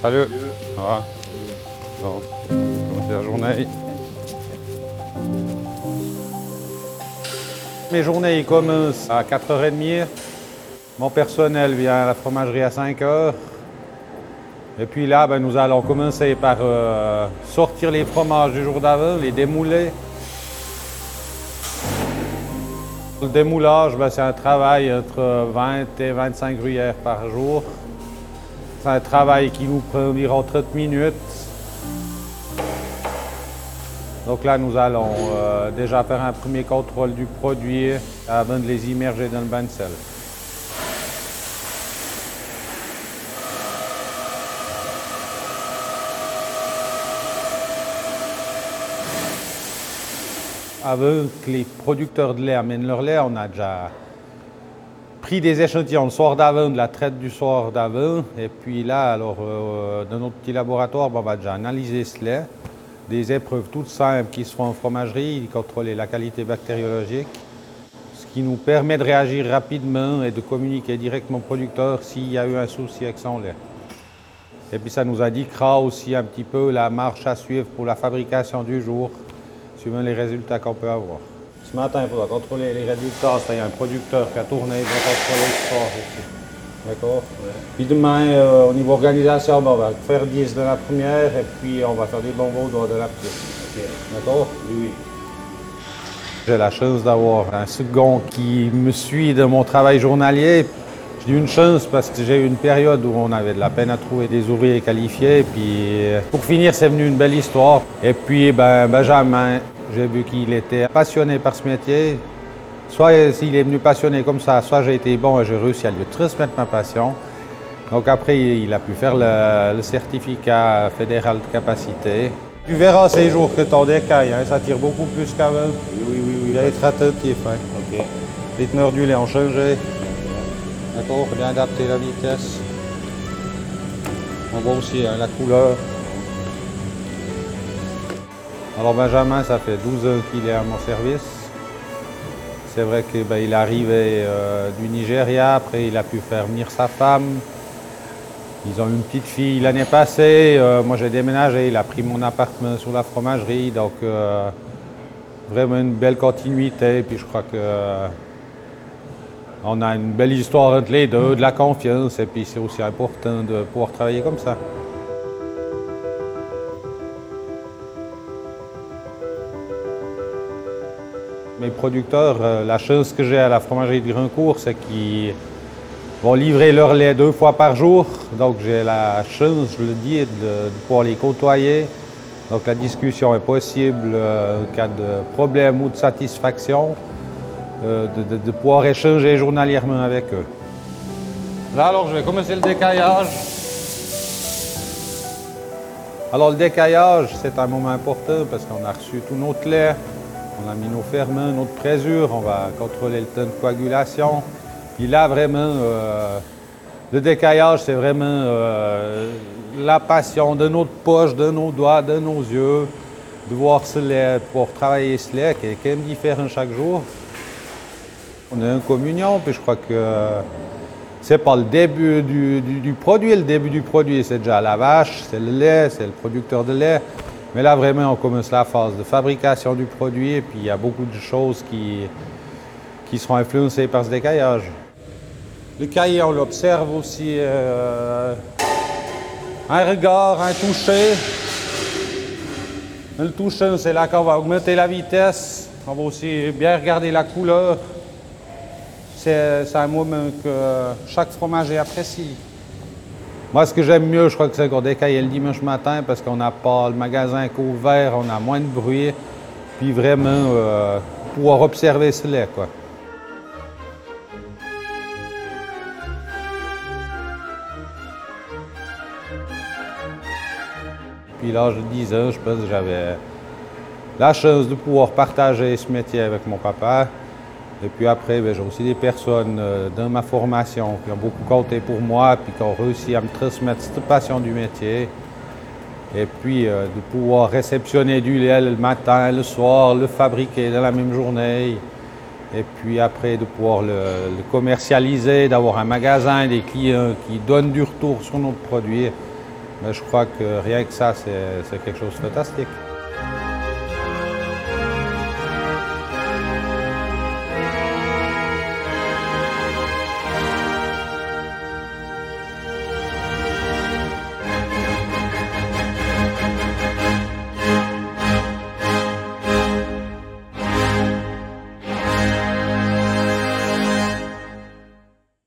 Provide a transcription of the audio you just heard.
Salut. Bon. Comment la journée? Mes journées commencent à 4h30. Mon personnel vient à la fromagerie à 5h. Et puis là, ben, nous allons commencer par euh, sortir les fromages du jour d'avant, les démouler. Le démoulage, ben, c'est un travail entre 20 et 25 gruyères par jour. C'est un travail qui nous prend environ 30 minutes. Donc là, nous allons euh, déjà faire un premier contrôle du produit avant de les immerger dans le bain de sel. Avant que les producteurs de lait amènent leur lait, on a déjà pris des échantillons le soir d'avant, de la traite du soir d'avant. Et puis là, alors, euh, dans notre petit laboratoire, on va déjà analyser ce lait. Des épreuves toutes simples qui se font en fromagerie, contrôler la qualité bactériologique, ce qui nous permet de réagir rapidement et de communiquer directement au producteur s'il y a eu un souci avec son lait. Et puis ça nous indiquera aussi un petit peu la marche à suivre pour la fabrication du jour, suivant les résultats qu'on peut avoir. Ce matin, il faudra contrôler les résultats. Il y a un producteur qui a tourné, il va contrôler ce soir aussi. D'accord? Puis demain, euh, au niveau organisation, ben, on va faire 10 de la première et puis on va faire des bonbons de la petite. D'accord? Oui. J'ai la chance d'avoir un second qui me suit dans mon travail journalier. J'ai eu une chance parce que j'ai eu une période où on avait de la peine à trouver des ouvriers qualifiés. Puis pour finir, c'est venu une belle histoire. Et puis ben, Benjamin, j'ai vu qu'il était passionné par ce métier. Soit s'il est venu passionné comme ça, soit j'ai été bon et j'ai réussi à lui transmettre ma passion. Donc après, il a pu faire le, certificat fédéral de capacité. Tu verras ces jours que ton décaille, hein, ça tire beaucoup plus qu'avant. Oui, oui, oui. Il va être attentif. Hein. Les teneurs du lait ont changé. D'accord, bien adapter la vitesse. On voit aussi hein, la couleur. Alors Benjamin, ça fait 12 ans qu'il est à mon service. C'est vrai qu'il ben, est arrivé euh, du Nigeria, après il a pu faire venir sa femme. Ils ont une petite fille l'année passée. Euh, moi j'ai déménagé, il a pris mon appartement sur la fromagerie. Donc euh, vraiment une belle continuité. Puis je crois que on a une belle histoire entre les deux, de la confiance. Et puis c'est aussi important de pouvoir travailler comme ça. Mes producteurs, euh, la chance que j'ai à la fromagerie de Grandcourt, c'est qu'ils vont livrer leur lait deux fois par jour. Donc j'ai la chance, je le dis, de, pouvoir les côtoyer. Donc la discussion est possible euh, en cas de problème ou de satisfaction, euh, de, pouvoir échanger journalièrement avec eux. Là alors je vais commencer le décaillage. Alors le décaillage, c'est un moment important parce qu'on a reçu tout notre lait. On a mis nos ferments, notre présure, on va contrôler le temps de coagulation. Puis là, vraiment, euh, le décaillage, c'est vraiment euh, la passion de notre poche, de nos doigts, de nos yeux, de voir ce lait, pour travailler ce lait qui est quand même différent chaque jour. On a une communion, puis je crois que c'est pas le début du, produit. Le début du produit, c'est déjà la vache, c'est le lait, c'est le producteur de lait. Mais là, vraiment, on commence la phase de fabrication du produit et puis il y a beaucoup de choses qui, qui seront influencées par ce décaillage. Le cahier, on l'observe aussi. Euh, un regard, un toucher. Le toucher, c'est là qu'on va augmenter la vitesse. On va aussi bien regarder la couleur. C'est un moment que chaque fromager apprécie. Moi, ce que j'aime mieux, je crois que c'est qu'on décaille le dimanche matin parce qu'on n'a pas le magasin ouvert, on a moins de bruit, puis vraiment euh, pouvoir observer ce lait, quoi. Puis l'âge de 10 ans, je pense que j'avais la chance de pouvoir partager ce métier avec mon papa. Et puis après, ben, j'ai aussi des personnes euh, dans ma formation qui ont beaucoup compté pour moi, puis qui ont réussi à me transmettre cette passion du métier. Et puis euh, de pouvoir réceptionner du lait le matin, le soir, le fabriquer dans la même journée. Et puis après de pouvoir le, commercialiser, d'avoir un magasin, des clients qui donnent du retour sur notre produit. Mais je crois que rien que ça, c'est quelque chose de fantastique.